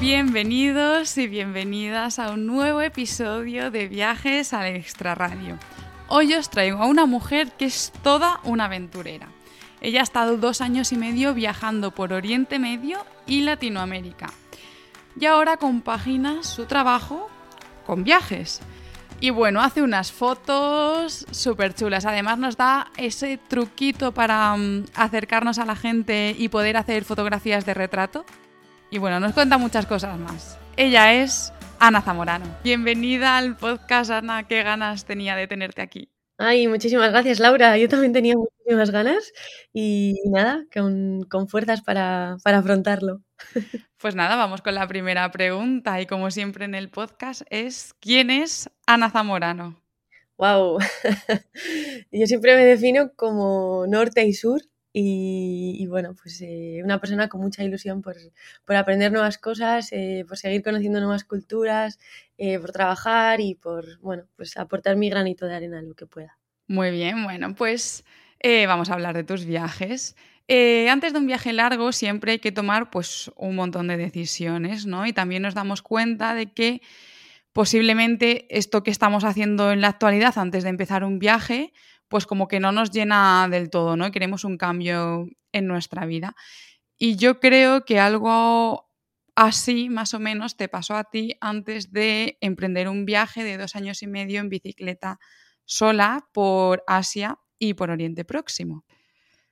Bienvenidos y bienvenidas a un nuevo episodio de Viajes al Extrarradio. Hoy os traigo a una mujer que es toda una aventurera. Ella ha estado dos años y medio viajando por Oriente Medio y Latinoamérica. Y ahora compagina su trabajo con viajes. Y bueno, hace unas fotos súper chulas. Además nos da ese truquito para mm, acercarnos a la gente y poder hacer fotografías de retrato y bueno, nos cuenta muchas cosas más. Ella es Ana Zamorano. Bienvenida al podcast, Ana. Qué ganas tenía de tenerte aquí. Ay, muchísimas gracias, Laura. Yo también tenía muchísimas ganas y nada, con, con fuerzas para, para, afrontarlo. Pues nada, vamos con la primera pregunta y como siempre en el podcast es ¿quién es Ana Zamorano? Wow. Yo siempre me defino como norte y sur y, bueno, pues eh, una persona con mucha ilusión por, aprender nuevas cosas, eh, por seguir conociendo nuevas culturas, eh, por trabajar y por, bueno, pues aportar mi granito de arena lo que pueda. Muy bien, bueno, pues vamos a hablar de tus viajes. antes de un viaje largo siempre hay que tomar pues un montón de decisiones, ¿no? Y también nos damos cuenta de que posiblemente esto que estamos haciendo en la actualidad antes de empezar un viaje, pues como que no nos llena del todo, ¿no? Queremos un cambio en nuestra vida. Y yo creo que algo así, más o menos, te pasó a ti antes de emprender un viaje de dos años y medio en bicicleta sola por Asia y por Oriente Próximo.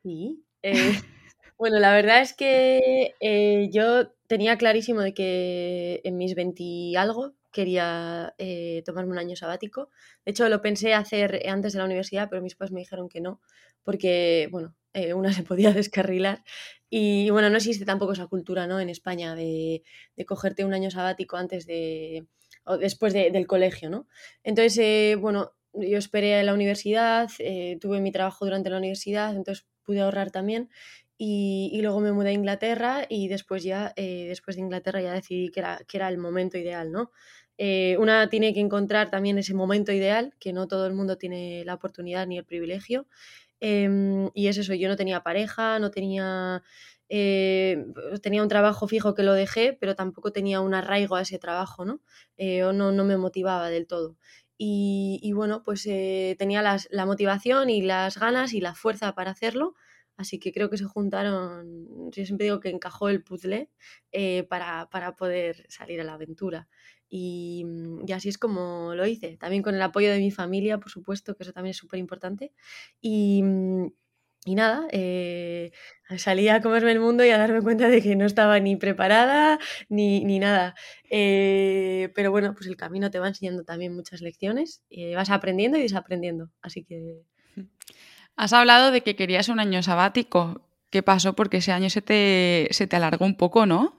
Sí. Eh, bueno, la verdad es que eh, yo tenía clarísimo de que en mis 20 algo quería eh, tomarme un año sabático. De hecho, lo pensé hacer antes de la universidad, pero mis padres me dijeron que no, porque, bueno, eh, una se podía descarrilar. Y bueno, no existe tampoco esa cultura, ¿no? En España de, cogerte un año sabático antes de, o después del colegio, ¿no? Entonces, eh, bueno, yo esperé a la universidad, tuve mi trabajo durante la universidad, entonces pude ahorrar también. Y, y, luego me mudé a Inglaterra y después ya, después de Inglaterra ya decidí que era, que era el momento ideal, ¿no? Eh, una tiene que encontrar también ese momento ideal, que no todo el mundo tiene la oportunidad ni el privilegio. Em, y es eso, yo no tenía pareja, no tenía, eh, tenía un trabajo fijo que lo dejé, pero tampoco tenía un arraigo a ese trabajo, ¿no? Eh, o no, no me motivaba del todo. Y, bueno, pues tenía la motivación y las ganas y la fuerza para hacerlo. Así que creo que se juntaron, yo siempre digo que encajó el puzzle para, para, poder salir a la aventura. Mm, y, así es como lo hice. También con el apoyo de mi familia, por supuesto, que eso también es súper importante. Y, mm, y, nada, eh, salí a comerme el mundo y a darme cuenta de que no estaba ni preparada ni, ni nada. Eh, pero bueno, pues el camino te va enseñando también muchas lecciones. y vas aprendiendo y desaprendiendo. Así que... Has hablado de que querías un año sabático. ¿Qué pasó? Porque ese año se te, se te alargó un poco, ¿no?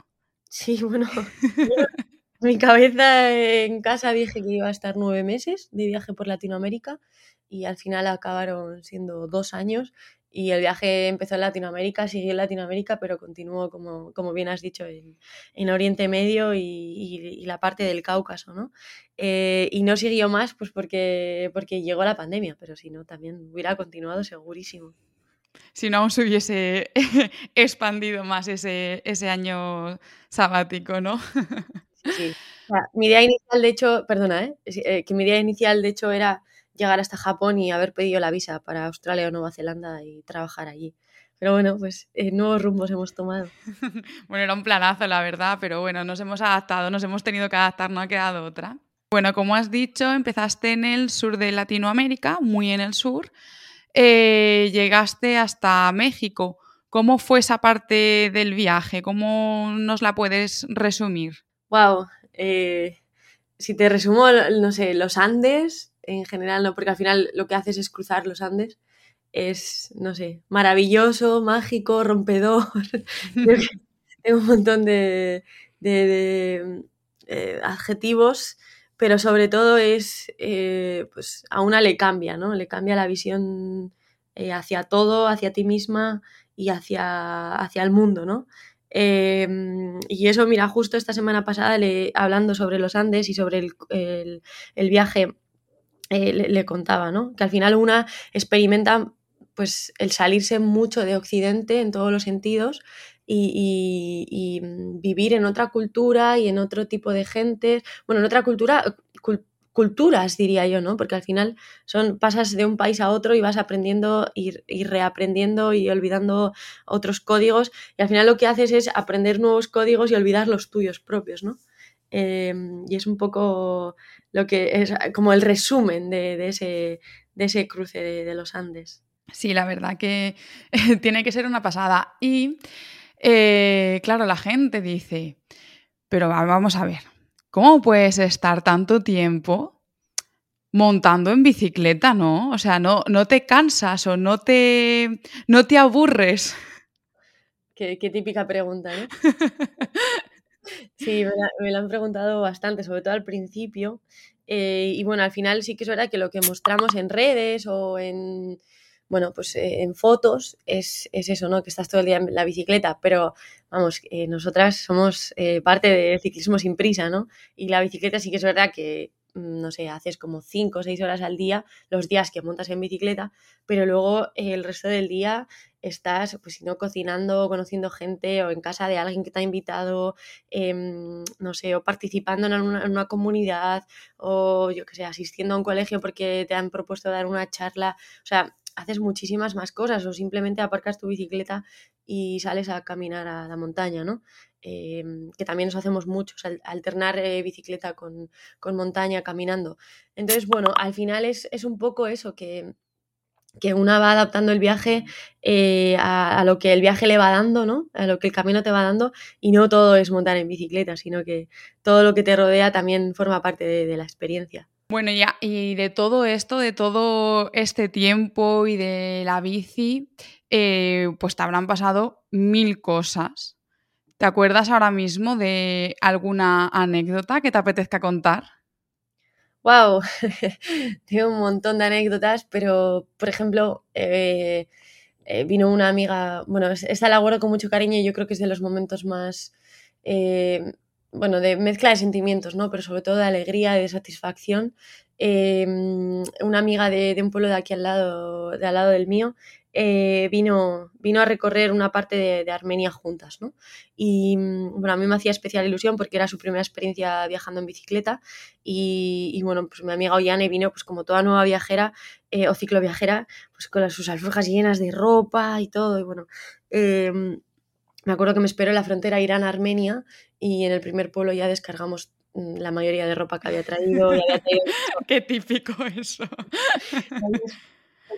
Sí, bueno, mi cabeza en casa dije que iba a estar nueve meses de viaje por Latinoamérica y al final acabaron siendo dos años y el viaje empezó en Latinoamérica, siguió en Latinoamérica, pero continuó, como, como bien has dicho, en, en Oriente Medio y, y, la parte del Cáucaso, ¿no? Eh, y no siguió más pues porque, porque llegó la pandemia, pero si no, también hubiera continuado segurísimo. Si no, aún se hubiese expandido más ese, ese año sabático, ¿no? Sí. mi idea inicial, de hecho, perdona, ¿eh? ¿eh? que mi idea inicial, de hecho, era llegar hasta Japón y haber pedido la visa para Australia o Nueva Zelanda y trabajar allí. Pero bueno, pues eh, nuevos rumbos hemos tomado. bueno, era un planazo, la verdad, pero bueno, nos hemos adaptado, nos hemos tenido que adaptar, no ha quedado otra. Bueno, como has dicho, empezaste en el sur de Latinoamérica, muy en el sur, eh, llegaste hasta México. ¿Cómo fue esa parte del viaje? ¿Cómo nos la puedes resumir? Wow, eh, si te resumo, no sé, los Andes en general, no, porque al final lo que haces es cruzar los Andes. Es, no sé, maravilloso, mágico, rompedor. Tengo un montón de, eh, adjetivos pero sobre todo es, eh, pues a una le cambia, ¿no? Le cambia la visión eh, hacia todo, hacia ti misma y hacia, hacia el mundo, ¿no? Em, y eso, mira, justo esta semana pasada, hablando sobre los Andes y sobre el, viaje, eh, le, contaba, ¿no? Que al final una experimenta pues el salirse mucho de Occidente en todos los sentidos y, vivir en otra cultura y en otro tipo de gente, bueno, en otra cultura, culturas, diría yo, ¿no? Porque al final son, pasas de un país a otro y vas aprendiendo y, reaprendiendo y olvidando otros códigos. Y al final lo que haces es aprender nuevos códigos y olvidar los tuyos propios, ¿no? Em, y es un poco lo que es como el resumen de, ese, de ese, cruce de, los Andes. Sí, la verdad que tiene que ser una pasada. Y eh, claro, la gente dice, pero vamos a ver, ¿cómo puedes estar tanto tiempo montando en bicicleta, no? O sea, no, no te cansas o no te, no te aburres. Qué, típica pregunta, ¿no? sí, me la, han preguntado bastante, sobre todo al principio. Eh, y bueno, al final sí que es verdad que lo que mostramos en redes o en, bueno, pues eh, en fotos es, eso, ¿no? Que estás todo el día en la bicicleta, pero vamos, eh, nosotras somos parte del ciclismo sin prisa, ¿no? Y la bicicleta sí que es verdad que, mm, no sé, haces como 5 o 6 horas al día, los días que montas en bicicleta, pero luego el resto del día estás, pues si cocinando, conociendo gente o en casa de alguien que te ha invitado, em, no sé, o participando en una, comunidad o yo que sé, asistiendo a un colegio porque te han propuesto dar una charla. O sea, haces muchísimas más cosas o simplemente aparcas tu bicicleta y sales a caminar a la montaña, ¿no? Em, que también nos hacemos muchos, alternar eh, bicicleta con, montaña, caminando. Entonces, bueno, al final es, un poco eso, que, que, una va adaptando el viaje eh, a, lo que el viaje le va dando, ¿no? A lo que el camino te va dando y no todo es montar en bicicleta, sino que todo lo que te rodea también forma parte de la experiencia. Bueno, ya, y de todo esto, de todo este tiempo y de la bici, eh, pues te habrán pasado mil cosas. ¿Te acuerdas ahora mismo de alguna anécdota que te apetezca contar? Wow, tengo un montón de anécdotas, pero por ejemplo, eh, eh, vino una amiga, bueno, esta la guardo con mucho cariño y yo creo que es de los momentos más bueno, de mezcla de sentimientos, ¿no? Pero sobre todo de alegría y de satisfacción. Em, una amiga de, un pueblo de aquí al lado, de al lado del mío, eh, vino, vino a recorrer una parte de, Armenia juntas, ¿no? Y bueno, a mí me hacía especial ilusión porque era su primera experiencia viajando en bicicleta y, bueno, pues mi amiga Ollane vino pues como toda nueva viajera eh, o cicloviajera, pues con sus alforjas llenas de ropa y todo, y bueno, em, me acuerdo que me esperó en la frontera Irán-Armenia y en el primer pueblo ya descargamos mm, la mayoría de ropa que había traído. Qué típico eso.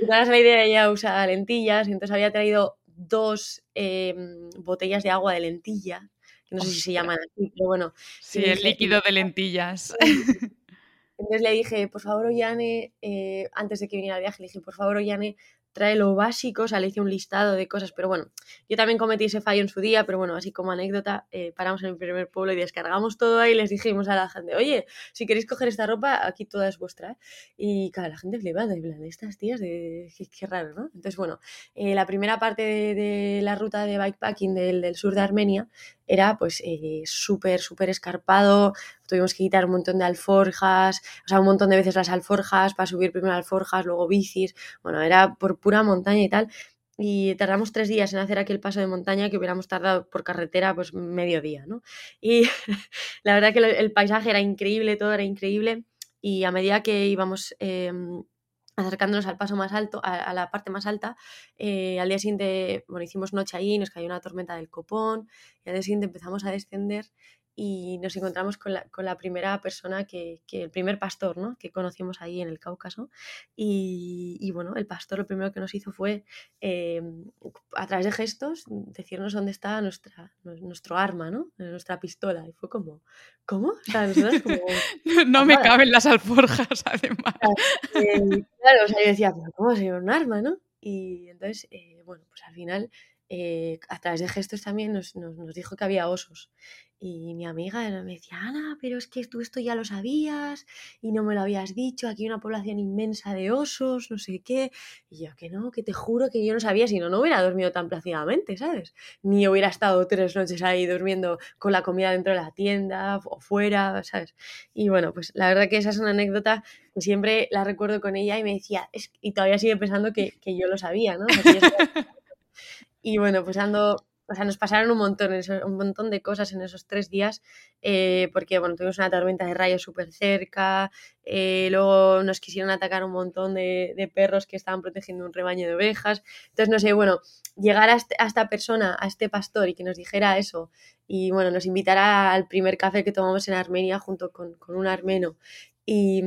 la idea, ella usa lentillas, y entonces había traído dos em, botellas de agua de lentillas, que no sé si se llaman así, pero bueno. Sí, el líquido de lentillas. Entonces le dije, por favor, Ollane, eh, antes de que viniera el viaje, le dije, por favor, Ollane, trae lo básico, o sea, le hice un listado de cosas, pero bueno, yo también cometí ese fallo en su día, pero bueno, así como anécdota, eh, paramos en el primer pueblo y descargamos todo ahí y les dijimos a la gente, oye, si queréis coger esta ropa, aquí toda es vuestra. ¿eh? Y claro, la gente flipando, en plan, estas tías, de... Qué, raro, ¿no? Entonces, bueno, eh, la primera parte de, la ruta de bikepacking del sur de Armenia era pues súper, súper escarpado, tuvimos que quitar un montón de alforjas, o sea, un montón de veces las alforjas para subir primero alforjas, luego bicis, bueno, era por pura montaña y tal. Y tardamos tres días en hacer aquel paso de montaña que hubiéramos tardado por carretera pues medio día, ¿no? Y la verdad que el paisaje era increíble, todo era increíble. Y a medida que íbamos em, acercándonos al paso más alto, a, la parte más alta, eh, al día siguiente, bueno, hicimos noche ahí, nos cayó una tormenta del copón, y al día siguiente empezamos a descender y nos encontramos con la, con la primera persona que, que, el primer pastor, ¿no? Que conocimos ahí en el Cáucaso. Y, y bueno, el pastor lo primero que nos hizo fue, eh, a través de gestos, decirnos dónde está nuestra, nuestro arma, ¿no? Nuestra pistola. Y fue como, ¿cómo? no me caben las alforjas, además. Claro, o sea, yo decía, ¿cómo se un arma, no? Y entonces, eh, bueno, pues al final eh, a través de gestos también nos, nos, dijo que había osos. Y mi amiga me decía, Ana, pero es que tú esto ya lo sabías y no me lo habías dicho, aquí hay una población inmensa de osos, no sé qué. Y yo, que no, que te juro que yo no sabía, si no, no hubiera dormido tan plácidamente, ¿sabes? Ni hubiera estado tres noches ahí durmiendo con la comida dentro de la tienda o fuera, ¿sabes? Y bueno, pues la verdad que esa es una anécdota que siempre la recuerdo con ella y me decía, es, y todavía sigue pensando que, que yo lo sabía, ¿no? y bueno, pues ando o sea, nos pasaron un montón, un montón de cosas en esos tres días, eh, porque, bueno, tuvimos una tormenta de rayos súper cerca, eh, luego nos quisieron atacar un montón de, perros que estaban protegiendo un rebaño de ovejas. Entonces, no sé, bueno, llegar este, a, esta persona, a este pastor, y que nos dijera eso, y, bueno, nos invitara al primer café que tomamos en Armenia junto con, con un armeno, y,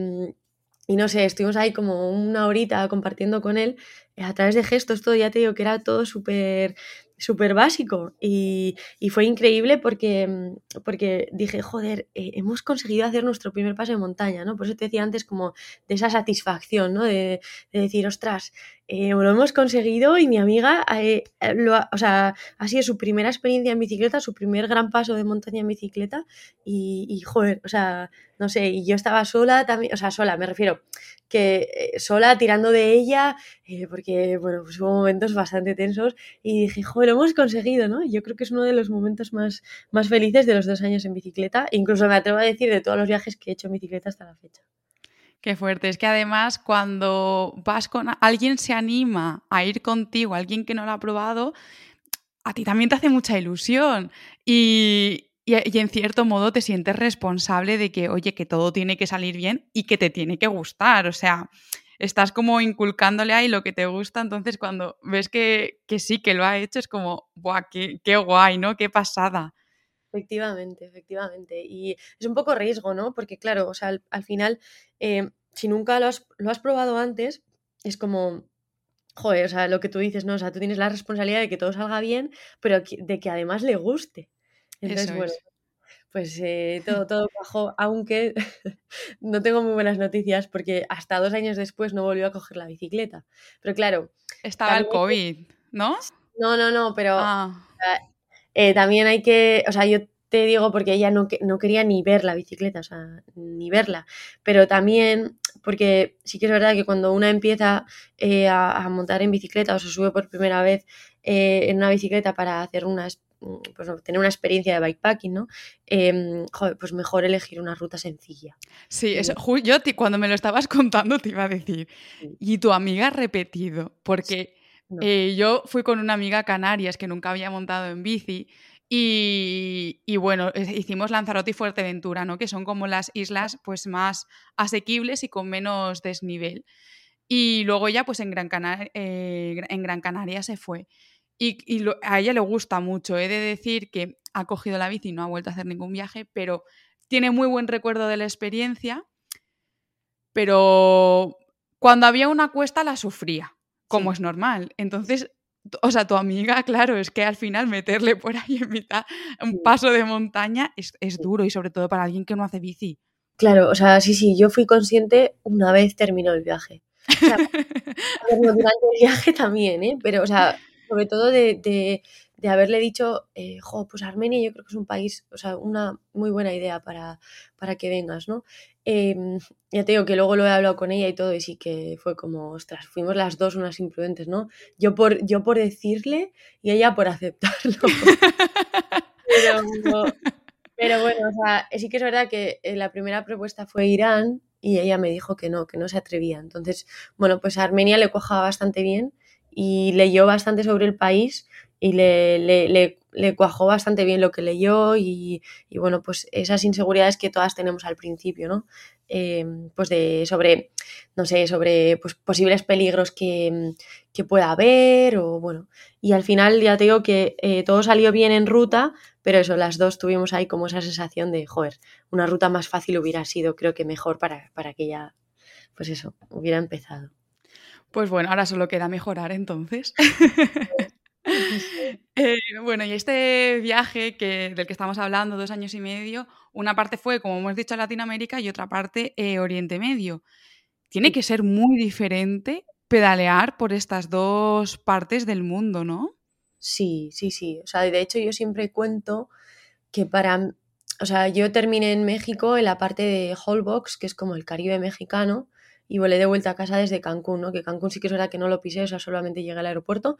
y no sé, estuvimos ahí como una horita compartiendo con él a través de gestos, todo, ya te digo que era todo súper súper básico y, fue increíble porque, mm, porque dije, joder, eh, hemos conseguido hacer nuestro primer paso de montaña, ¿no? Por eso te decía antes como de esa satisfacción, ¿no? De, decir, ostras, eh, lo hemos conseguido y mi amiga, eh, lo ha, o sea, ha sido su primera experiencia en bicicleta, su primer gran paso de montaña en bicicleta y, y joder, o sea, no sé, y yo estaba sola también, o sea, sola, me refiero, que eh, sola tirando de ella, eh, porque, bueno, pues hubo momentos bastante tensos y dije, joder, lo hemos conseguido, ¿no? Yo creo que es uno de los momentos más, más felices de los dos años en bicicleta, incluso me atrevo a decir de todos los viajes que he hecho en bicicleta hasta la fecha. Qué fuerte. Es que además cuando vas con alguien se anima a ir contigo, alguien que no lo ha probado, a ti también te hace mucha ilusión. Y, y, en cierto modo te sientes responsable de que, oye, que todo tiene que salir bien y que te tiene que gustar. O sea, estás como inculcándole ahí lo que te gusta, entonces cuando ves que, sí, que lo ha hecho, es como, ¡buah, qué, qué guay, ¿no? Qué pasada. Efectivamente, efectivamente. Y es un poco riesgo, ¿no? Porque claro, o sea, al, final, eh, si nunca lo has, lo has probado antes, es como, joder, o sea, lo que tú dices, ¿no? O sea, tú tienes la responsabilidad de que todo salga bien, pero de que además le guste. Entonces, bueno, pues eh, todo, todo bajó, aunque no tengo muy buenas noticias porque hasta dos años después no volvió a coger la bicicleta. Pero claro. Estaba el COVID, ¿no? No, no, no, pero ah. eh, también hay que, o sea, yo te digo porque ella no, no quería ni ver la bicicleta, o sea, ni verla. Pero también porque sí que es verdad que cuando una empieza eh, a, montar en bicicleta o se sube por primera vez en una bicicleta para hacer unas pues, tener una experiencia de bikepacking, ¿no? Em, pues mejor elegir una ruta sencilla. Sí, eso, yo cuando me lo estabas contando te iba a decir, y tu amiga ha repetido, porque eh, yo fui con una amiga a Canarias que nunca había montado en bici. Y, bueno, hicimos Lanzarote y Fuerteventura, ¿no? Que son como las islas pues más asequibles y con menos desnivel. Y luego ya pues en Gran, eh, en Gran Canaria se fue. Y, a ella le gusta mucho. He de decir que ha cogido la bici y no ha vuelto a hacer ningún viaje, pero tiene muy buen recuerdo de la experiencia. Pero cuando había una cuesta la sufría, como es normal. Entonces, o sea, tu amiga, claro, es que al final meterle por ahí en mitad un paso de montaña es, duro y sobre todo para alguien que no hace bici. Claro, o sea, sí, sí, yo fui consciente una vez terminó el viaje. O sea, durante el viaje también, ¿eh? Pero, o sea, sobre todo de, haberle dicho, eh, jo, pues Armenia yo creo que es un país, o sea, una muy buena idea para, para que vengas, ¿no? Em, ya te digo que luego lo he hablado con ella y todo, y sí que fue como, ostras, fuimos las dos unas imprudentes, ¿no? Yo por, yo por decirle y ella por aceptarlo. pero, bueno, o sea, sí que es verdad que eh, la primera propuesta fue Irán y ella me dijo que no, que no se atrevía. Entonces, bueno, pues Armenia le cojaba bastante bien y leyó bastante sobre el país y le, le, le, cuajó bastante bien lo que leyó y, y, bueno, pues esas inseguridades que todas tenemos al principio, ¿no? Em, pues de sobre, no sé, sobre pues, posibles peligros que, que, pueda haber o bueno, y al final ya te digo que eh, todo salió bien en ruta, pero eso, las dos tuvimos ahí como esa sensación de, joder, una ruta más fácil hubiera sido, creo que mejor para, para que ella, pues eso, hubiera empezado. Pues bueno, ahora solo queda mejorar entonces. Eh, bueno, y este viaje que, del que estamos hablando, dos años y medio, una parte fue, como hemos dicho, Latinoamérica y otra parte eh, Oriente Medio. Tiene que ser muy diferente pedalear por estas dos partes del mundo, ¿no? Sí, sí, sí. O sea, de hecho yo siempre cuento que para, o sea, yo terminé en México en la parte de Holbox, que es como el Caribe mexicano, y volé de vuelta a casa desde Cancún, ¿no? Que Cancún sí que es verdad que no lo pisé, o sea, solamente llegué al aeropuerto.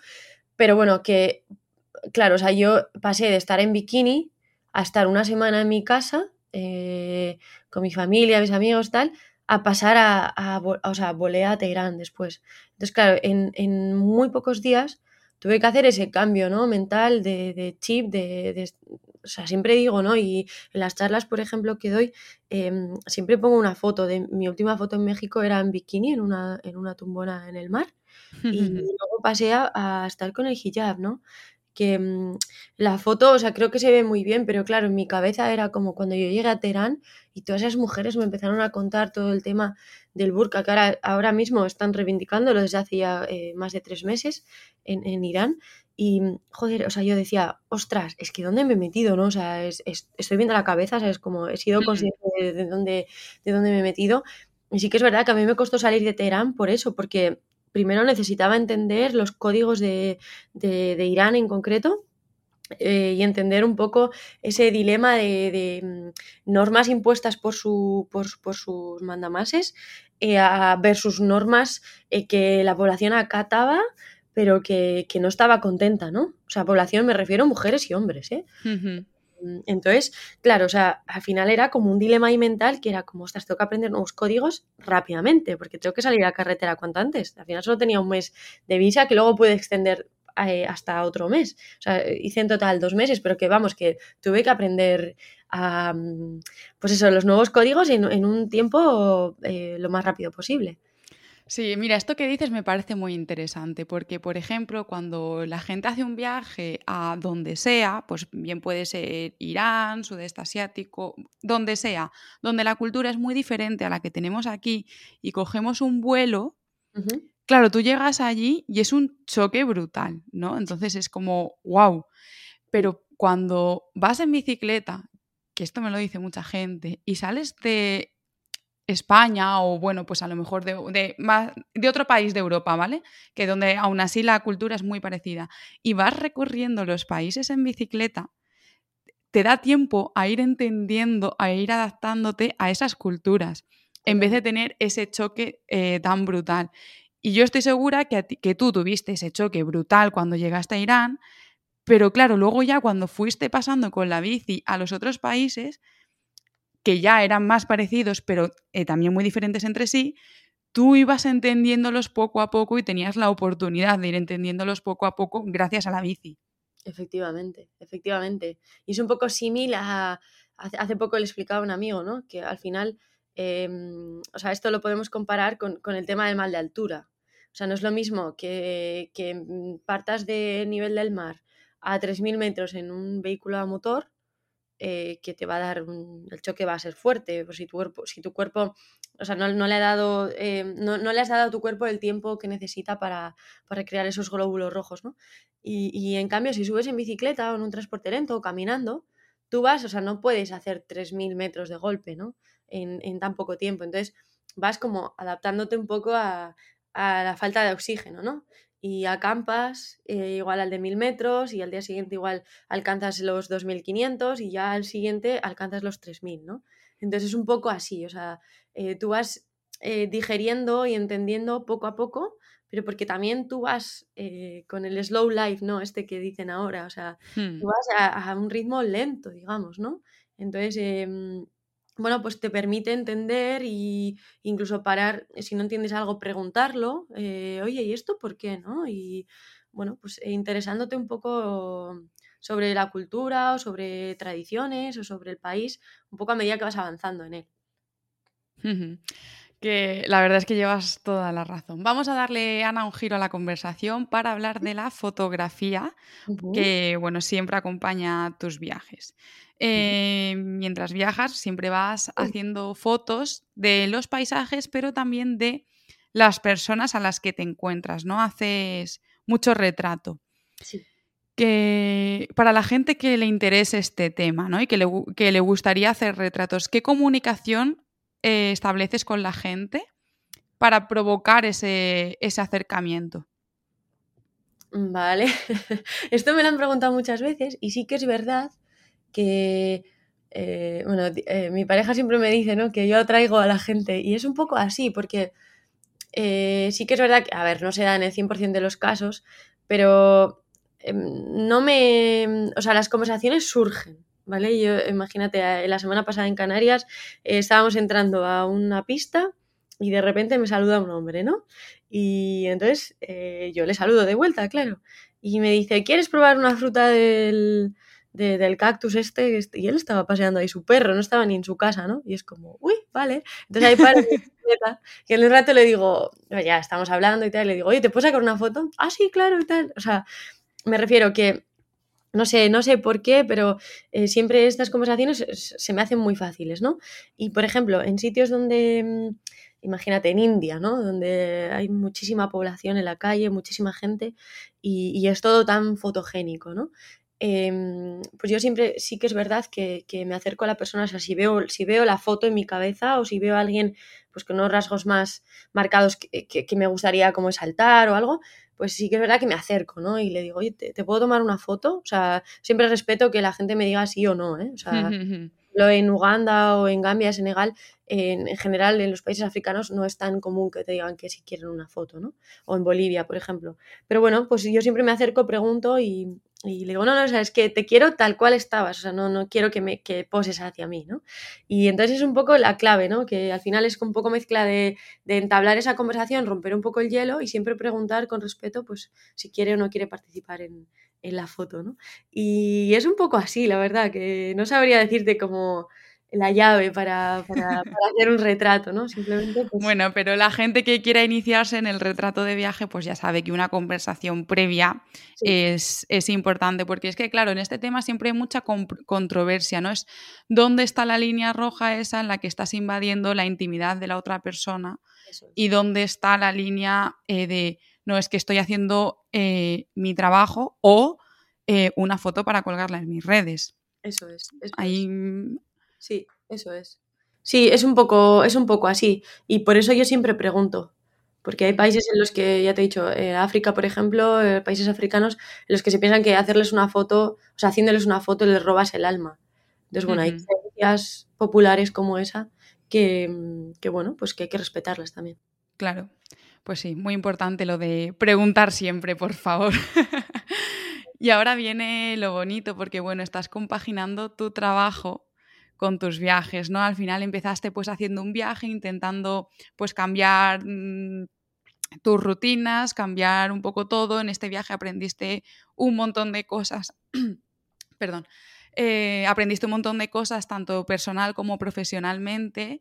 Pero bueno, que, claro, o sea, yo pasé de estar en bikini a estar una semana en mi casa, eh, con mi familia, mis amigos, tal, a pasar a, o sea, volé a Teherán después. Entonces, claro, en, muy pocos días tuve que hacer ese cambio, ¿no? Mental de, chip, de, o sea, siempre digo, ¿no? Y en las charlas, por ejemplo, que doy, em, siempre pongo una foto de mi última foto en México era en bikini, en una, en una tumbona en el mar, y luego pasé a, estar con el hijab, ¿no? que mm, la foto, o sea, creo que se ve muy bien, pero claro, en mi cabeza era como cuando yo llegué a Teherán y todas esas mujeres me empezaron a contar todo el tema del burka, que ahora, mismo están reivindicándolo desde hace ya eh, más de tres meses en, Irán. Y, joder, o sea, yo decía, ostras, es que ¿dónde me he metido, no? O sea, estoy viendo la cabeza, ¿sabes? Como he sido consciente de, dónde, de dónde me he metido. Y sí que es verdad que a mí me costó salir de Teherán por eso, porque primero necesitaba entender los códigos de, Irán en concreto. Eh, y entender un poco ese dilema de, mm, normas impuestas por, su, por, sus mandamases eh, versus normas eh, que la población acataba pero que, no estaba contenta, ¿no? O sea, población me refiero a mujeres y hombres, ¿eh? Mm, entonces, claro, o sea, al final era como un dilema ahí mental que era como, ostras, tengo que aprender nuevos códigos rápidamente, porque tengo que salir a carretera cuanto antes. Al final solo tenía un mes de visa que luego pude extender eh, hasta otro mes. O sea, hice en total dos meses, pero que vamos, que tuve que aprender a, mm, pues eso, los nuevos códigos en, en un tiempo eh, lo más rápido posible. Sí, mira, esto que dices me parece muy interesante porque, por ejemplo, cuando la gente hace un viaje a donde sea, pues bien puede ser Irán, sudeste asiático, donde sea, donde la cultura es muy diferente a la que tenemos aquí y cogemos un vuelo, claro, tú llegas allí y es un choque brutal, ¿no? Entonces es como, wow. Pero cuando vas en bicicleta, que esto me lo dice mucha gente, y sales de España o bueno, pues a lo mejor de, más, de otro país de Europa, ¿vale? Que donde aún así la cultura es muy parecida. Y vas recorriendo los países en bicicleta, te da tiempo a ir entendiendo, a ir adaptándote a esas culturas, en vez de tener ese choque eh, tan brutal. Y yo estoy segura que, que tú tuviste ese choque brutal cuando llegaste a Irán, pero claro, luego ya cuando fuiste pasando con la bici a los otros países, que ya eran más parecidos, pero eh, también muy diferentes entre sí, tú ibas entendiéndolos poco a poco y tenías la oportunidad de ir entendiéndolos poco a poco gracias a la bici. Efectivamente, efectivamente. Y es un poco similar a... Hace poco le explicaba a un amigo, ¿no? Que al final, em, o sea, esto lo podemos comparar con, el tema del mal de altura. O sea, no es lo mismo que, que mm, partas de nivel del mar a 3.000 metros en un vehículo a motor eh, que te va a dar el choque va a ser fuerte. Pues si tu cuerpo, si tu cuerpo, o sea, no, le ha dado, eh, no, le has dado a tu cuerpo el tiempo que necesita para, para crear esos glóbulos rojos, ¿no? Y, en cambio, si subes en bicicleta o en un transporte lento o caminando, tú vas, o sea, no puedes hacer 3.000 metros de golpe, ¿no? En, en, tan poco tiempo. Entonces, vas como adaptándote un poco a, a la falta de oxígeno, ¿no? Y acampas eh, igual al de 1000 metros y al día siguiente igual alcanzas los 2500 y ya al siguiente alcanzas los 3000, ¿no? Entonces es un poco así, o sea, eh, tú vas eh, digeriendo y entendiendo poco a poco, pero porque también tú vas con el slow life, ¿no? Este que dicen ahora, o sea, hmm. tú vas a, a, un ritmo lento, digamos, ¿no? Entonces, em, bueno, pues te permite entender e incluso parar, si no entiendes algo, preguntarlo, eh, oye, ¿y esto por qué? ¿no? Y bueno, pues eh, interesándote un poco sobre la cultura o sobre tradiciones o sobre el país, un poco a medida que vas avanzando en él. Que la verdad es que llevas toda la razón. Vamos a darle, Ana, un giro a la conversación para hablar de la fotografía, que bueno, siempre acompaña tus viajes. Eh, mientras viajas, siempre vas haciendo fotos de los paisajes, pero también de las personas a las que te encuentras, ¿no? Haces mucho retrato. Sí. Que para la gente que le interese este tema, ¿no? Y que le, que le gustaría hacer retratos, ¿qué comunicación eh, estableces con la gente para provocar ese, ese acercamiento? Vale, esto me lo han preguntado muchas veces y sí que es verdad que, eh, bueno, eh, mi pareja siempre me dice, ¿no? Que yo atraigo a la gente y es un poco así porque eh, sí que es verdad que, a ver, no se da en el 100% de los casos, pero em, no me, o sea, las conversaciones surgen, ¿vale? Yo, imagínate, la semana pasada en Canarias estábamos entrando a una pista y de repente me saluda un hombre, ¿no? Y entonces yo le saludo de vuelta, claro. Y me dice, ¿quieres probar una fruta del, del cactus este? Y él estaba paseando ahí su perro, no estaba ni en su casa, ¿no? Y es como, uy, vale. Entonces ahí para y en un rato le digo, ya estamos hablando y tal, y le digo, oye, ¿te puedo sacar una foto? Ah, sí, claro, y tal. O sea, me refiero que no sé, no sé por qué, pero eh, siempre estas conversaciones se me hacen muy fáciles, ¿no? Y por ejemplo, en sitios donde mm, imagínate en India, ¿no? Donde hay muchísima población en la calle, muchísima gente y, es todo tan fotogénico, ¿no? Em, pues yo siempre sí que es verdad que, me acerco a la persona, o sea, si veo, si veo la foto en mi cabeza o si veo a alguien pues con unos rasgos más marcados que, me gustaría como saltar o algo, pues sí que es verdad que me acerco, ¿no? Y le digo, oye, ¿te, ¿te, puedo tomar una foto? O sea, siempre respeto que la gente me diga sí o no, ¿eh? O sea, lo en Uganda o en Gambia, Senegal, en, general en los países africanos no es tan común que te digan que si quieren una foto, ¿no? O en Bolivia, por ejemplo. Pero bueno, pues yo siempre me acerco, pregunto y, le digo, no, no, o sea, es que te quiero tal cual estabas, o sea, no, no quiero que, me, que poses hacia mí, ¿no? Y entonces es un poco la clave, ¿no? Que al final es un poco mezcla de, de, entablar esa conversación, romper un poco el hielo y siempre preguntar con respeto, pues, si quiere o no quiere participar en, en la foto, ¿no? Y es un poco así, la verdad, que no sabría decirte como la llave para, hacer un retrato, ¿no? Simplemente. Pues bueno, pero la gente que quiera iniciarse en el retrato de viaje, pues ya sabe que una conversación previa es, importante, porque es que, claro, en este tema siempre hay mucha controversia, ¿no? Es dónde está la línea roja esa en la que estás invadiendo la intimidad de la otra persona y dónde está la línea eh, de no es que estoy haciendo eh, mi trabajo o eh, una foto para colgarla en mis redes. Eso es. Sí, eso es. Sí, es un, poco, es un poco así. Y por eso yo siempre pregunto. Porque hay países en los que, ya te he dicho, eh, África, por ejemplo, países africanos, en los que se piensan que hacerles una foto, o sea, haciéndoles una foto les robas el alma. Entonces, bueno, hay creencias populares como esa que, que, bueno, pues que hay que respetarlas también. Claro. Pues sí, muy importante lo de preguntar siempre, por favor. y ahora viene lo bonito, porque bueno, estás compaginando tu trabajo con tus viajes, ¿no? Al final empezaste pues haciendo un viaje, intentando pues cambiar mm, tus rutinas, cambiar un poco todo. En este viaje aprendiste un montón de cosas. Perdón. Eh, aprendiste un montón de cosas, tanto personal como profesionalmente.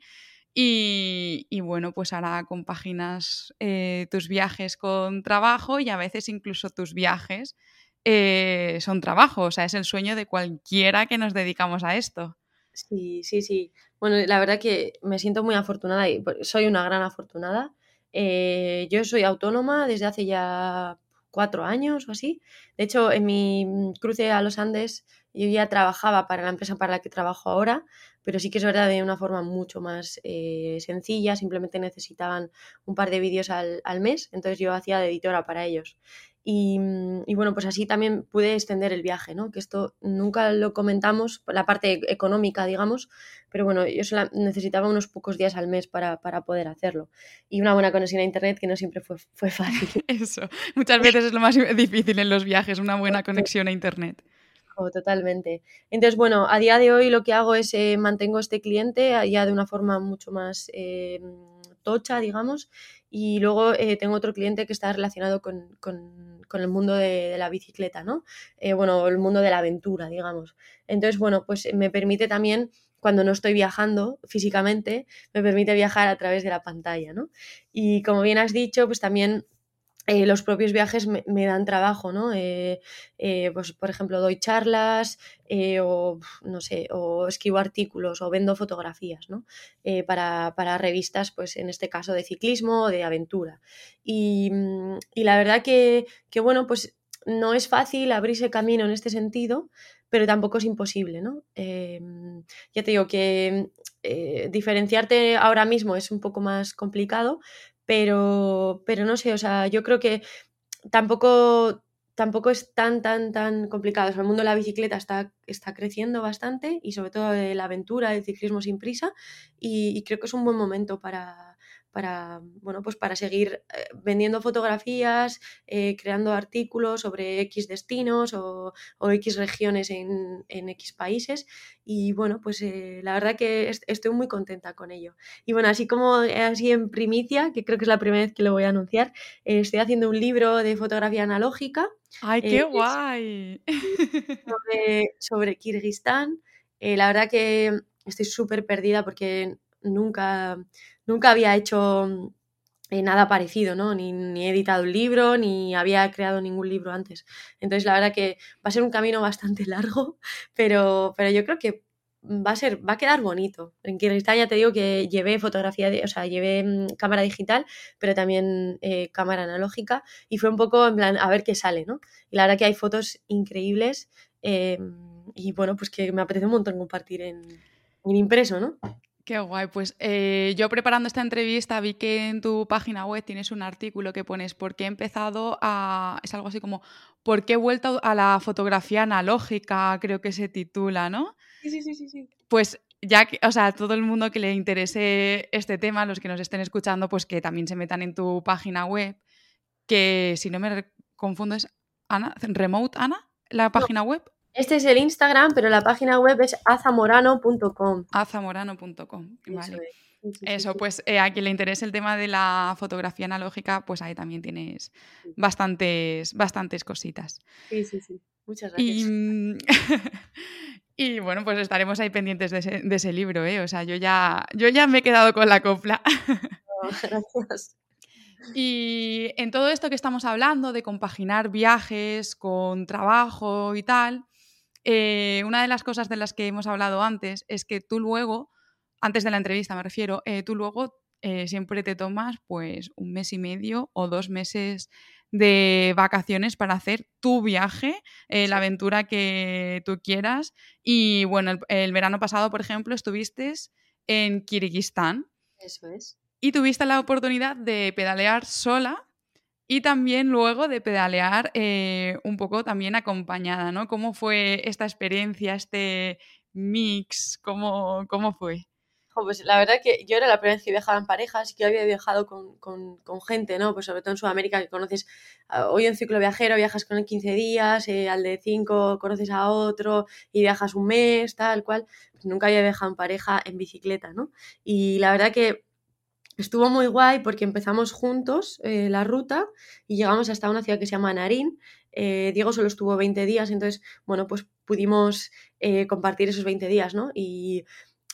Y, bueno, pues ahora compaginas eh, tus viajes con trabajo y a veces incluso tus viajes eh, son trabajo. O sea, es el sueño de cualquiera que nos dedicamos a esto. Sí, sí, sí. Bueno, la verdad que me siento muy afortunada y soy una gran afortunada. Eh, yo soy autónoma desde hace ya cuatro años o así. De hecho, en mi mm, cruce a los Andes yo ya trabajaba para la empresa para la que trabajo ahora, pero sí que es verdad de una forma mucho más eh, sencilla, simplemente necesitaban un par de vídeos al, al, mes, entonces yo hacía de editora para ellos. Y, mm, y, bueno, pues así también pude extender el viaje, ¿no? Que esto nunca lo comentamos, la parte económica, digamos, pero bueno, yo solo necesitaba unos pocos días al mes para, para, poder hacerlo. Y una buena conexión a Internet que no siempre fue, fue fácil. Eso, muchas veces es lo más difícil en los viajes, una buena conexión a Internet. Totalmente. Entonces, bueno, a día de hoy lo que hago es eh, mantengo este cliente ya de una forma mucho más eh, tocha, digamos, y luego eh, tengo otro cliente que está relacionado con, con, con el mundo de, la bicicleta, ¿no? bueno, el mundo de la aventura, digamos. Entonces, bueno, pues me permite también cuando no estoy viajando físicamente, me permite viajar a través de la pantalla, ¿no? Y como bien has dicho, pues también eh, los propios viajes me, dan trabajo, ¿no? Eh, eh, pues, por ejemplo, doy charlas o, no sé, o escribo artículos o vendo fotografías, ¿no? Para, para, revistas, pues en este caso de ciclismo o de aventura. Y, mm, y la verdad que, que, bueno, pues no es fácil abrirse camino en este sentido, pero tampoco es imposible, ¿no? ya te digo que diferenciarte ahora mismo es un poco más complicado, pero, pero no sé, o sea, yo creo que tampoco tampoco es tan, tan, tan complicado. el mundo de la bicicleta está, está creciendo bastante y sobre todo de la aventura, el ciclismo sin prisa y creo que es un buen momento para para, bueno, pues para seguir eh, vendiendo fotografías, eh, creando artículos sobre X destinos o, X regiones en, X países. Y bueno, pues eh, la verdad que estoy muy contenta con ello. Y bueno, así como así en primicia, que creo que es la primera vez que lo voy a anunciar, estoy haciendo un libro de fotografía analógica. ¡Ay, qué guay! Sobre, sobre Kirguistán. la verdad que estoy súper perdida porque nunca nunca había hecho eh, nada parecido, ¿no? Ni, he editado un libro, ni había creado ningún libro antes. Entonces, la verdad que va a ser un camino bastante largo, pero, pero yo creo que va a ser, va a quedar bonito. En Kirguistán ya te digo que llevé fotografía, o sea, llevé mm, cámara digital, pero también eh, cámara analógica, y fue un poco en plan, a ver qué sale, ¿no? Y la verdad que hay fotos increíbles, em, y bueno, pues que me apetece un montón compartir en, en impreso, ¿no? Qué guay, pues eh, yo preparando esta entrevista vi que en tu página web tienes un artículo que pones ¿por qué he empezado a...? es algo así como ¿por qué he vuelto a la fotografía analógica? Creo que se titula, ¿no? Sí, sí, sí, sí. Pues ya que, o sea, todo el mundo que le interese este tema, los que nos estén escuchando, pues que también se metan en tu página web, que si no me confundo es Ana, Remote Ana, la página web. Este es el Instagram, pero la página web es azamorano.com. Azamorano.com, vale. Eso, pues eh, a quien le interese el tema de la fotografía analógica, pues ahí también tienes bastantes, bastantes cositas. Sí, sí, sí. Muchas gracias. Y, bueno, pues estaremos ahí pendientes de ese, libro, ¿eh? O sea, yo ya, yo ya me he quedado con la copla. Gracias. Y en todo esto que estamos hablando de compaginar viajes con trabajo y tal, eh, una de las cosas de las que hemos hablado antes es que tú luego, antes de la entrevista me refiero, eh, tú luego eh, siempre te tomas pues un mes y medio o dos meses de vacaciones para hacer tu viaje, la aventura que tú quieras. Y bueno, el, verano pasado, por ejemplo, estuviste en Kirguistán. Eso es. Y tuviste la oportunidad de pedalear sola y también luego de pedalear eh, un poco también acompañada, ¿no? ¿Cómo fue esta experiencia, este mix? ¿Cómo, cómo fue? Pues la verdad que yo era la primera vez que viajaba en parejas, que había viajado con, con, gente, ¿no? Pues sobre todo en Sudamérica que conoces, ah, hoy en ciclo viajero viajas con él 15 días, eh, al de 5 conoces a otro y viajas un mes, tal cual. Pues nunca había viajado en pareja en bicicleta, ¿no? Y la verdad que Estuvo muy guay porque empezamos juntos eh, la ruta y llegamos hasta una ciudad que se llama Narín. Eh, Diego solo estuvo 20 días, entonces, bueno, pues pudimos eh, compartir esos 20 días, ¿no? Y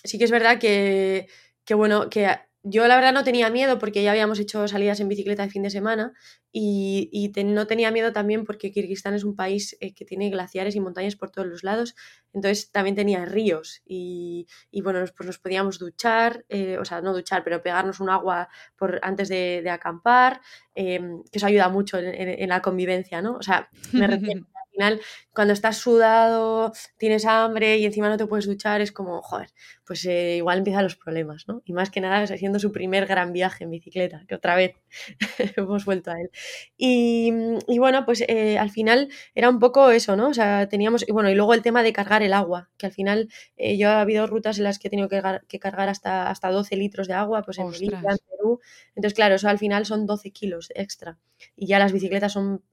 sí que es verdad que, que bueno, que yo la verdad no tenía miedo porque ya habíamos hecho salidas en bicicleta de fin de semana y, no tenía miedo también porque Kirguistán es un país eh, que tiene glaciares y montañas por todos los lados, entonces también tenía ríos y, bueno, pues nos podíamos duchar, eh, o sea, no duchar, pero pegarnos un agua por, antes de, acampar, em, que eso ayuda mucho en, la convivencia, ¿no? O sea, me refiero final, cuando estás sudado, tienes hambre y encima no te puedes duchar, es como, joder, pues eh, igual empiezan los problemas, ¿no? Y más que nada haciendo su primer gran viaje en bicicleta, que otra vez hemos vuelto a él. Y, bueno, pues eh, al final era un poco eso, ¿no? O sea, teníamos, y bueno, y luego el tema de cargar el agua, que al final eh, yo ha habido rutas en las que he tenido que, que cargar hasta, hasta 12 litros de agua, pues en Bolivia, en Perú. Entonces, claro, eso al final son 12 kilos extra. Y ya las bicicletas son,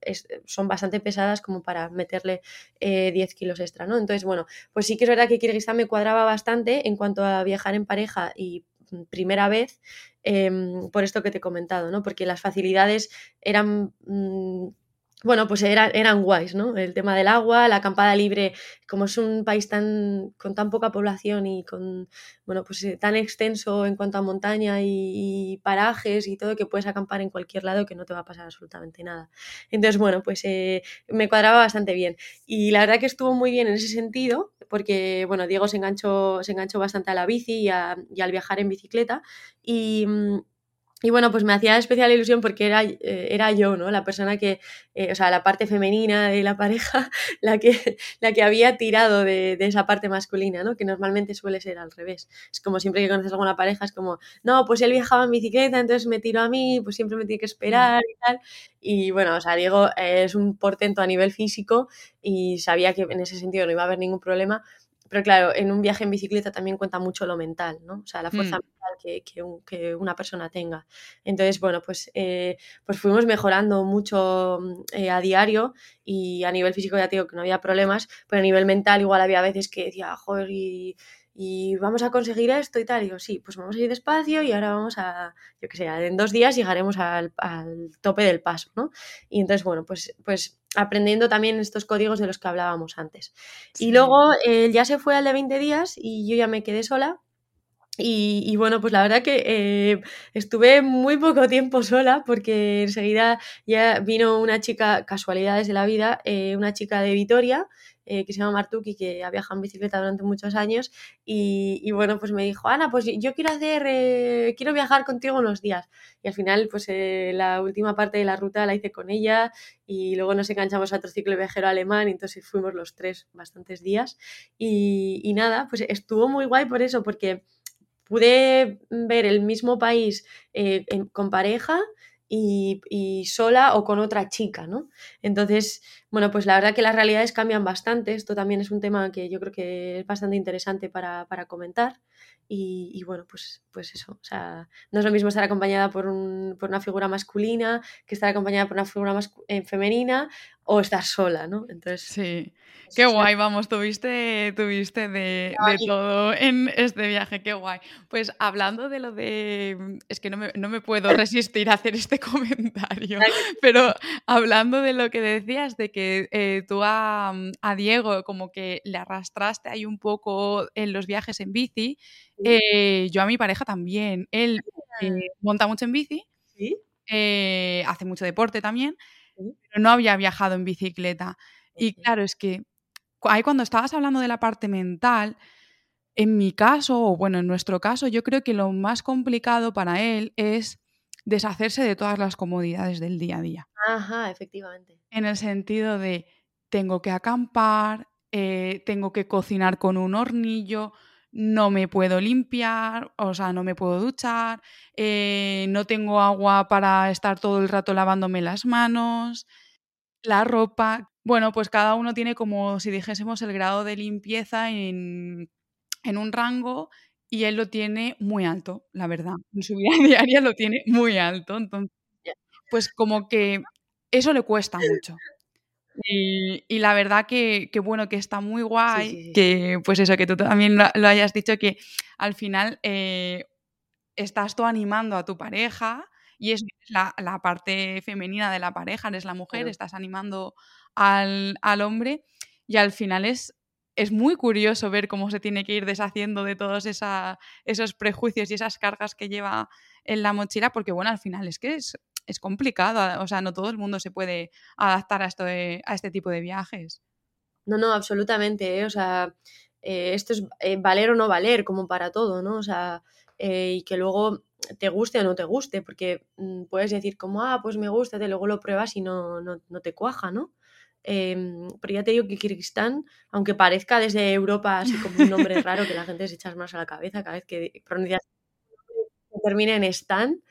son bastante pesadas como para meterle 10 eh, kilos extra, ¿no? Entonces, bueno, pues sí que es verdad que Kirguistán me cuadraba bastante en cuanto a viajar en pareja y mm, primera vez em, por esto que te he comentado, ¿no? Porque las facilidades eran mm, bueno, pues eran guays, ¿no? El tema del agua, la acampada libre, como es un país tan, con tan poca población y con, bueno, pues eh, tan extenso en cuanto a montaña y, parajes y todo, que puedes acampar en cualquier lado que no te va a pasar absolutamente nada. Entonces, bueno, pues eh, me cuadraba bastante bien. Y la verdad que estuvo muy bien en ese sentido, porque, bueno, Diego se enganchó, se enganchó bastante a la bici y, y al viajar en bicicleta. Y mm, y bueno, pues me hacía especial ilusión porque era, eh, era yo, ¿no? La persona que, eh, o sea, la parte femenina de la pareja, la que, la que había tirado de, de, esa parte masculina, ¿no? Que normalmente suele ser al revés. Es como siempre que conoces a alguna pareja, es como, no, pues él viajaba en bicicleta, entonces me tiró a mí, pues siempre me tiene que esperar y tal. Y bueno, o sea, Diego es un portento a nivel físico y sabía que en ese sentido no iba a haber ningún problema, pero claro, en un viaje en bicicleta también cuenta mucho lo mental, ¿no? O sea, la fuerza Mm. mental que, que un- que una persona tenga. Entonces, bueno, pues, eh, pues fuimos mejorando mucho mm, eh, a diario y a nivel físico ya te digo que no había problemas, pero a nivel mental igual había veces que decía, joder, y, y vamos a conseguir esto y tal. Y digo, sí, pues vamos a ir despacio y ahora vamos a, yo qué sé, en dos días llegaremos al, al tope del paso, ¿no? Y entonces, bueno, pues, pues aprendiendo también estos códigos de los que hablábamos antes. Y luego él ya se fue al de 20 días y yo ya me quedé sola. Y, y bueno, pues la verdad que eh, estuve muy poco tiempo sola porque enseguida ya vino una chica, casualidades de la vida, eh, una chica de Vitoria eh, que se llama Martuki, que ha viajado en bicicleta durante muchos años y, y bueno, pues me dijo, Ana, pues yo quiero hacer, eh, quiero viajar contigo unos días. Y al final, pues eh, la última parte de la ruta la hice con ella y luego nos enganchamos a otro ciclo viajero alemán y entonces fuimos los tres bastantes días. Y, y nada, pues estuvo muy guay por eso, porque pude ver el mismo país eh, en- con pareja y, sola o con otra chica, ¿no? Entonces, bueno, pues la verdad que las realidades cambian bastante. Esto también es un tema que yo creo que es bastante interesante para, para comentar. Y, bueno, pues, pues eso. O sea, no es lo mismo estar acompañada por, un- por una figura masculina que estar acompañada por una figura eh, femenina o estar sola, ¿no? Entonces, Sí, qué guay, vamos, tuviste, tuviste de, todo en este viaje, qué guay. Pues hablando de lo de... mm, Es que no me, no me puedo resistir a hacer este comentario, pero hablando de lo que decías, de que eh, tú a, mm, a Diego como que le arrastraste ahí un poco en los viajes en bici, eh, yo a mi pareja también. Él eh, monta mucho en bici, ¿Sí? hace mucho deporte también. Pero no había viajado en bicicleta. Y claro, es que ahí cuando estabas hablando de la parte mental, en mi caso, o bueno, en nuestro caso, yo creo que lo más complicado para él es deshacerse de todas las comodidades del día a día. Ajá, efectivamente. En el sentido de tengo que acampar, eh, tengo que cocinar con un hornillo, no me puedo limpiar, o sea, no me puedo duchar, eh, no tengo agua para estar todo el rato lavándome las manos, la ropa. Bueno, pues cada uno tiene como si dijésemos el grado de limpieza en, en un rango y él lo tiene muy alto, la verdad. En su vida diaria lo tiene muy alto. Entonces, pues como que eso le cuesta mucho. Y, y la verdad que, que bueno, que está muy guay, sí, sí, sí. que pues eso, que tú también lo, lo hayas dicho, que al final eh, estás tú animando a tu pareja y es la, la parte femenina de la pareja, eres la mujer, Claro. estás animando al, al hombre y al final es, es muy curioso ver cómo se tiene que ir deshaciendo de todos esa- esos prejuicios y esas cargas que lleva en la mochila, porque bueno, al final es que es, es complicado, o sea, no todo el mundo se puede adaptar a, esto de- a este tipo de viajes. No, no, absolutamente, ¿eh? O sea, eh, esto es eh, valer o no valer, como para todo, ¿no? O sea, eh, y que luego te guste o no te guste, porque mm, puedes decir como, ah, pues me gusta, te luego lo pruebas y no, no, no te cuaja, ¿no? Em, pero ya te digo que Kirguistán, aunque parezca desde Europa así como un nombre raro que la gente se echa manos a la cabeza cada vez que pronuncias termina en Stan,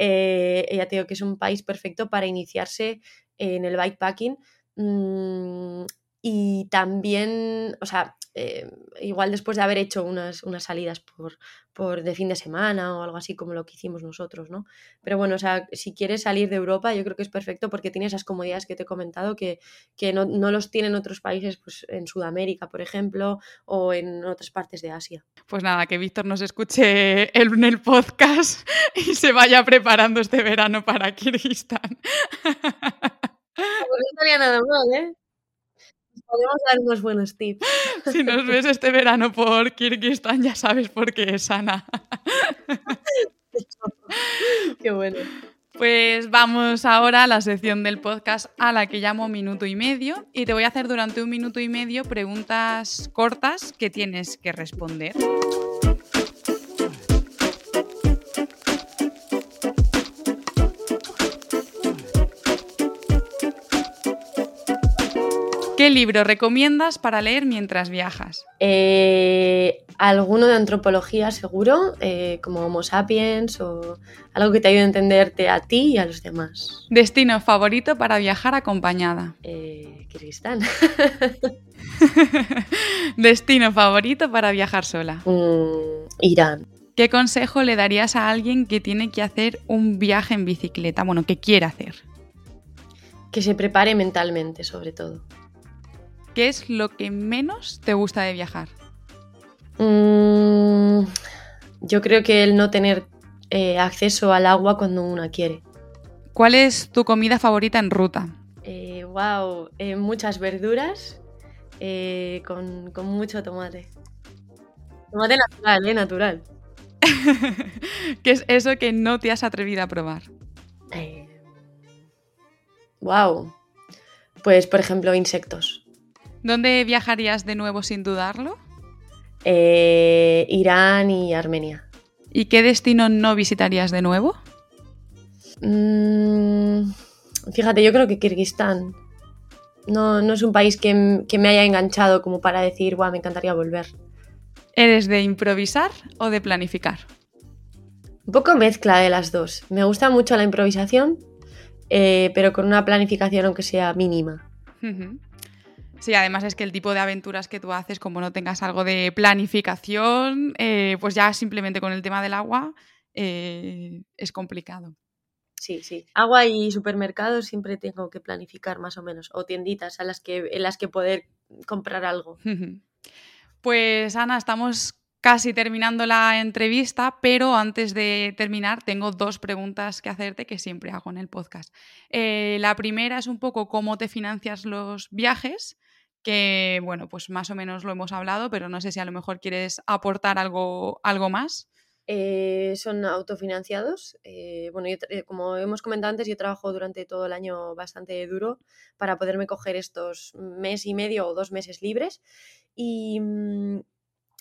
eh, ya te digo que es un país perfecto para iniciarse en el bikepacking. Mm, y también, o sea, eh, igual después de haber hecho unas, unas salidas por, por de fin de semana o algo así como lo que hicimos nosotros, ¿no? Pero bueno, o sea, si quieres salir de Europa, yo creo que es perfecto porque tiene esas comodidades que te he comentado que, que no, no los tienen otros países, pues en Sudamérica, por ejemplo, o en otras partes de Asia. Pues nada, que Víctor nos escuche el- en el podcast y se vaya preparando este verano para Kirguistán. Pues no estaría nada mal, ¿eh? Podemos dar unos buenos tips. Si nos ves este verano por Kirguistán, ya sabes por qué es Ana. Qué bueno. Pues vamos ahora a la sección del podcast a la que llamo minuto y medio y te voy a hacer durante un minuto y medio preguntas cortas que tienes que responder. ¿Qué libro recomiendas para leer mientras viajas? Eh, alguno de antropología seguro, eh, como Homo sapiens o algo que te ayude a entenderte a ti y a los demás. ¿Destino favorito para viajar acompañada? Eh, Kirguistán. ¿Destino favorito para viajar sola? Mm, Irán. ¿Qué consejo le darías a alguien que tiene que hacer un viaje en bicicleta? Bueno, que quiere hacer. Que se prepare mentalmente, sobre todo. ¿Qué es lo que menos te gusta de viajar? Mm, yo creo que el no tener eh, acceso al agua cuando uno quiere. ¿Cuál es tu comida favorita en ruta? Eh, wow, eh, muchas verduras eh, con, con mucho tomate. Tomate natural, ¿eh? Natural. ¿Qué es eso que no te has atrevido a probar? Eh, wow. Pues, por ejemplo, insectos. ¿Dónde viajarías de nuevo sin dudarlo? Eh, Irán y Armenia. ¿Y qué destino no visitarías de nuevo? Mm, fíjate, yo creo que Kirguistán no, no es un país que, que me haya enganchado como para decir, guau, me encantaría volver. ¿Eres de improvisar o de planificar? Un poco mezcla de las dos. Me gusta mucho la improvisación, eh, pero con una planificación aunque sea mínima. Sí, además es que el tipo de aventuras que tú haces, como no tengas algo de planificación, eh, pues ya simplemente con el tema del agua eh, es complicado. Sí, sí. Agua y supermercados siempre tengo que planificar más o menos. O tienditas a las que, en las que poder comprar algo. Pues Ana, estamos casi terminando la entrevista, pero antes de terminar tengo dos preguntas que hacerte que siempre hago en el podcast. Eh, la primera es un poco cómo te financias los viajes, que bueno, pues más o menos lo hemos hablado, pero no sé si a lo mejor quieres aportar algo, algo más. Eh, son autofinanciados. Eh, bueno, yo eh, como hemos comentado antes, yo trabajo durante todo el año bastante duro para poderme coger estos mes y medio o dos meses libres. Y, mm,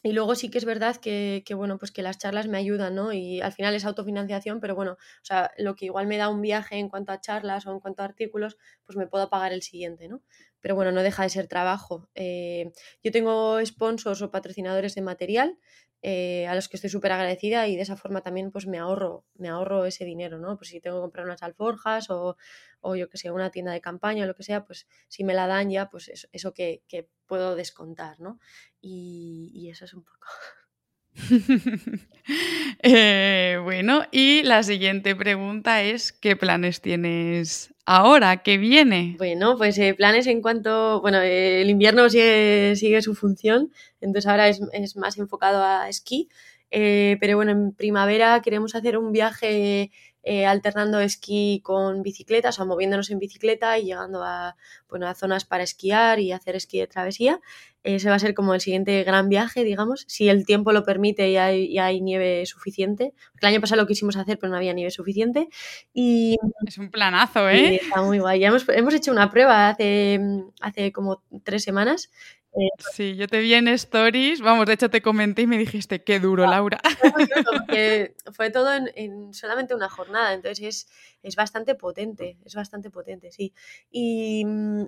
y luego sí que es verdad que, que, bueno, pues que las charlas me ayudan, ¿no? Y al final es autofinanciación, pero bueno, o sea, lo que igual me da un viaje en cuanto a charlas o en cuanto a artículos, pues me puedo pagar el siguiente, ¿no? Pero bueno, no deja de ser trabajo. Eh, yo tengo sponsors o patrocinadores de material eh, a los que estoy súper agradecida y de esa forma también pues me ahorro, me ahorro ese dinero, ¿no? Pues si tengo que comprar unas alforjas o, o yo que sé, una tienda de campaña o lo que sea, pues si me la dan ya, pues eso, eso que, que puedo descontar, ¿no? Y, y eso es un poco. Eh, bueno, y la siguiente pregunta es, ¿qué planes tienes ahora? ¿Qué viene? Bueno, pues eh, planes en cuanto, bueno, el invierno sigue, sigue su función, entonces ahora es, es más enfocado a esquí, eh, pero bueno, en primavera queremos hacer un viaje alternando esquí con bicicleta, o sea, moviéndonos en bicicleta y llegando a, bueno, a zonas para esquiar y hacer esquí de travesía. Ese va a ser como el siguiente gran viaje, digamos, si el tiempo lo permite y hay, y hay nieve suficiente. Porque el año pasado lo quisimos hacer, pero no había nieve suficiente. Y Es un planazo, ¿eh? está muy guay. Ya hemos, hemos hecho una prueba hace, hace como tres semanas. Eh, Sí, yo te vi en stories, vamos, de hecho te comenté y me dijiste, qué duro, Laura. porque fue todo en, en solamente una jornada, entonces es, es bastante potente, es bastante potente, sí. Y, mm,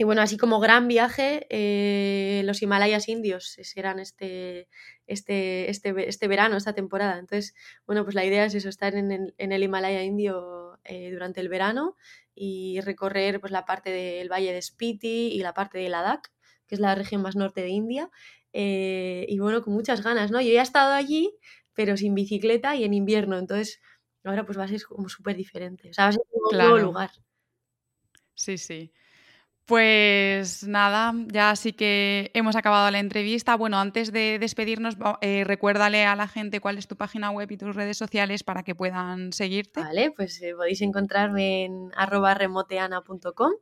y bueno, así como gran viaje, eh, los Himalayas indios serán este, este, este, este verano, esta temporada. Entonces, bueno, pues la idea es eso, estar en el, en el Himalaya indio eh, durante el verano y recorrer pues la parte del valle de Spiti y la parte de Ladakh, que es la región más norte de India. eh, y bueno, con muchas ganas, ¿no? Yo ya he estado allí, pero sin bicicleta y en invierno, entonces ahora pues va a ser como súper diferente. O sea, va a ser un nuevo Claro. lugar. Sí, sí. Pues nada, ya sí que hemos acabado la entrevista. Bueno, antes de despedirnos, eh, recuérdale a la gente cuál es tu página web y tus redes sociales para que puedan seguirte. Vale, pues eh, podéis encontrarme en arroba remoteana.com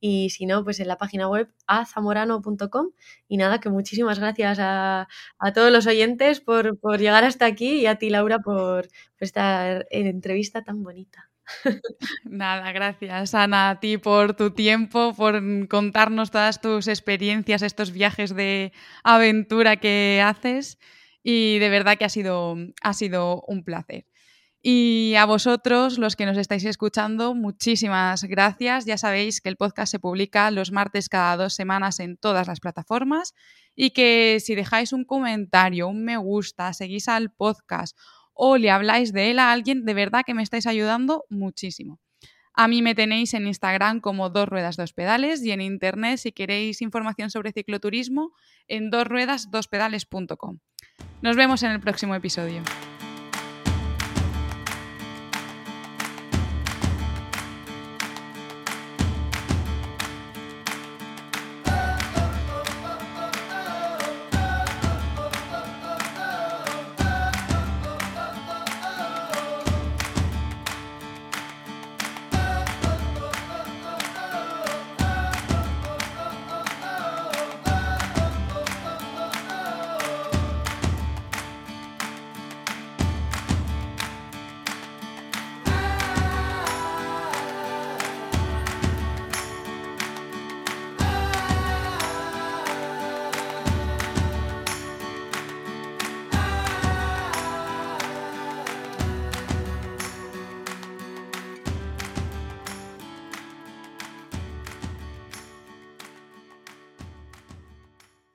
y si no, pues en la página web azamorano.com. Y nada, que muchísimas gracias a, a todos los oyentes por, por llegar hasta aquí y a ti, Laura, por, por esta entrevista tan bonita. Nada, gracias Ana a ti por tu tiempo, por contarnos todas tus experiencias, estos viajes de aventura que haces y de verdad que ha sido, ha sido un placer. Y a vosotros, los que nos estáis escuchando, muchísimas gracias. Ya sabéis que el podcast se publica los martes cada dos semanas en todas las plataformas y que si dejáis un comentario, un me gusta, seguís al podcast o le habláis de él a alguien, de verdad que me estáis ayudando muchísimo. A mí me tenéis en Instagram como dos ruedas dos pedales y en internet si queréis información sobre cicloturismo en dosruedasdospedales.com. Nos vemos en el próximo episodio.